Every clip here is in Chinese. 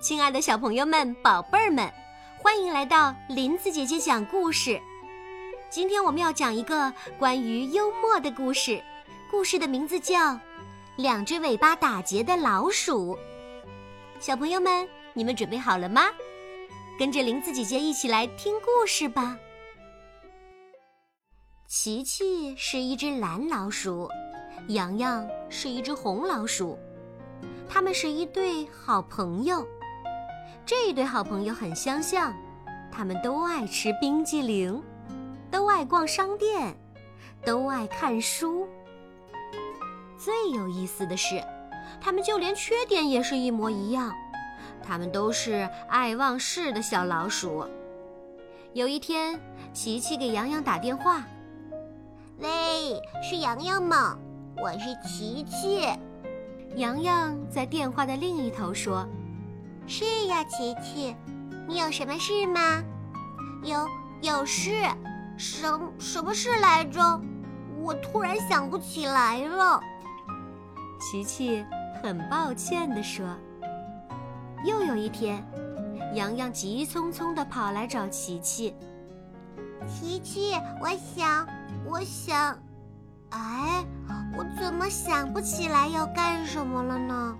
亲爱的小朋友们、宝贝儿们，欢迎来到林子姐姐讲故事。今天我们要讲一个关于幽默的故事，故事的名字叫《两只尾巴打结的老鼠》。小朋友们，你们准备好了吗？跟着林子姐姐一起来听故事吧。琪琪是一只蓝老鼠，洋洋是一只红老鼠，他们是一对好朋友。这对好朋友很相像，他们都爱吃冰激凌，都爱逛商店，都爱看书。最有意思的是，他们就连缺点也是一模一样，他们都是爱忘事的小老鼠。有一天，琪琪给洋洋打电话：“喂，是洋洋吗？我是琪琪。”洋洋在电话的另一头说。是呀，琪琪，你有什么事吗？有有事，什什么事来着？我突然想不起来了。琪琪很抱歉地说。又有一天，洋洋急匆匆地跑来找琪琪。琪琪，我想，我想，哎，我怎么想不起来要干什么了呢？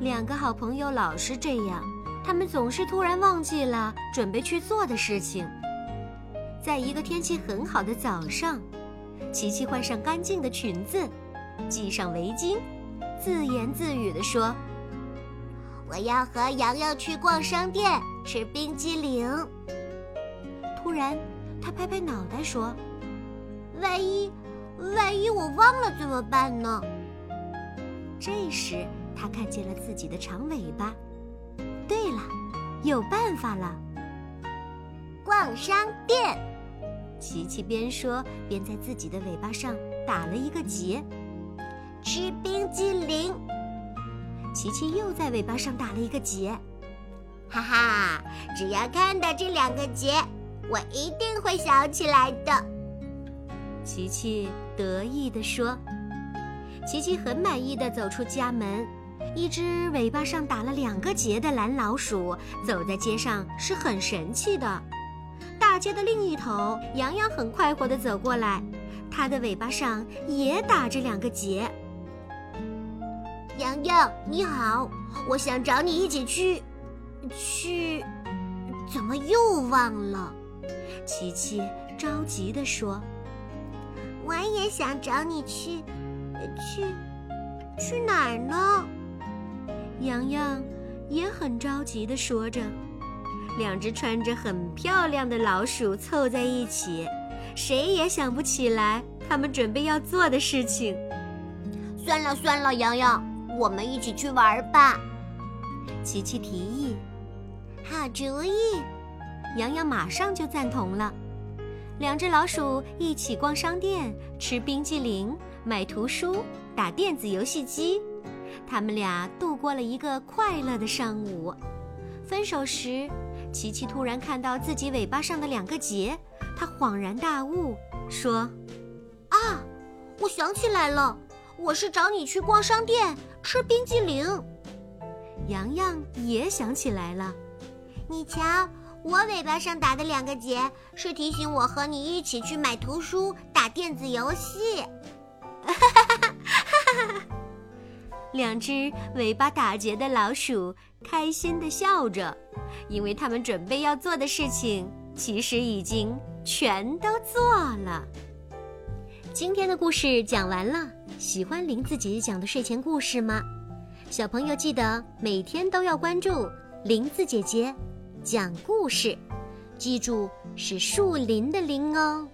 两个好朋友老是这样，他们总是突然忘记了准备去做的事情。在一个天气很好的早上，琪琪换上干净的裙子，系上围巾，自言自语地说：“我要和洋洋去逛商店，吃冰激凌。”突然，他拍拍脑袋说：“万一，万一我忘了怎么办呢？”这时。他看见了自己的长尾巴。对了，有办法了。逛商店，琪琪边说边在自己的尾巴上打了一个结。吃冰激凌，琪琪又在尾巴上打了一个结。哈哈，只要看到这两个结，我一定会想起来的。琪琪得意地说。琪琪很满意的走出家门。一只尾巴上打了两个结的蓝老鼠走在街上是很神气的。大街的另一头，洋洋很快活地走过来，它的尾巴上也打着两个结。洋洋，你好，我想找你一起去，去，怎么又忘了？琪琪着急地说：“我也想找你去，去，去哪儿呢？”洋洋也很着急地说着，两只穿着很漂亮的老鼠凑在一起，谁也想不起来他们准备要做的事情。算了算了，洋洋，我们一起去玩吧。琪琪提议。好主意，洋洋马上就赞同了。两只老鼠一起逛商店，吃冰激凌，买图书，打电子游戏机。他们俩度过了一个快乐的上午。分手时，琪琪突然看到自己尾巴上的两个结，他恍然大悟，说：“啊，我想起来了，我是找你去逛商店，吃冰激凌。”洋洋也想起来了，你瞧，我尾巴上打的两个结是提醒我和你一起去买图书、打电子游戏。哈哈哈哈哈哈！两只尾巴打结的老鼠开心地笑着，因为他们准备要做的事情其实已经全都做了。今天的故事讲完了，喜欢林子姐姐讲的睡前故事吗？小朋友记得每天都要关注林子姐姐讲故事，记住是树林的林哦。